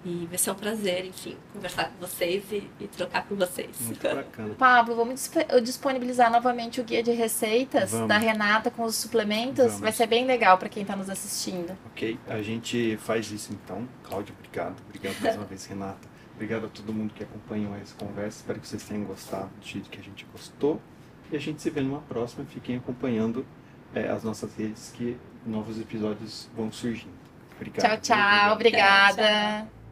E vai ser um prazer, enfim, conversar com vocês e, e trocar com vocês. Muito bacana. Pablo, vamos disponibilizar novamente o guia de receitas vamos. da Renata com os suplementos. Vamos. Vai ser bem legal para quem está nos assistindo. Ok, a gente faz isso então. Cláudia, obrigado. Obrigado mais uma vez, Renata. Obrigado a todo mundo que acompanhou essa conversa. Espero que vocês tenham gostado do jeito que a gente gostou. E a gente se vê numa próxima. Fiquem acompanhando é, as nossas redes que novos episódios vão surgindo. Obrigado. Tchau, tchau. Obrigada. Tchau.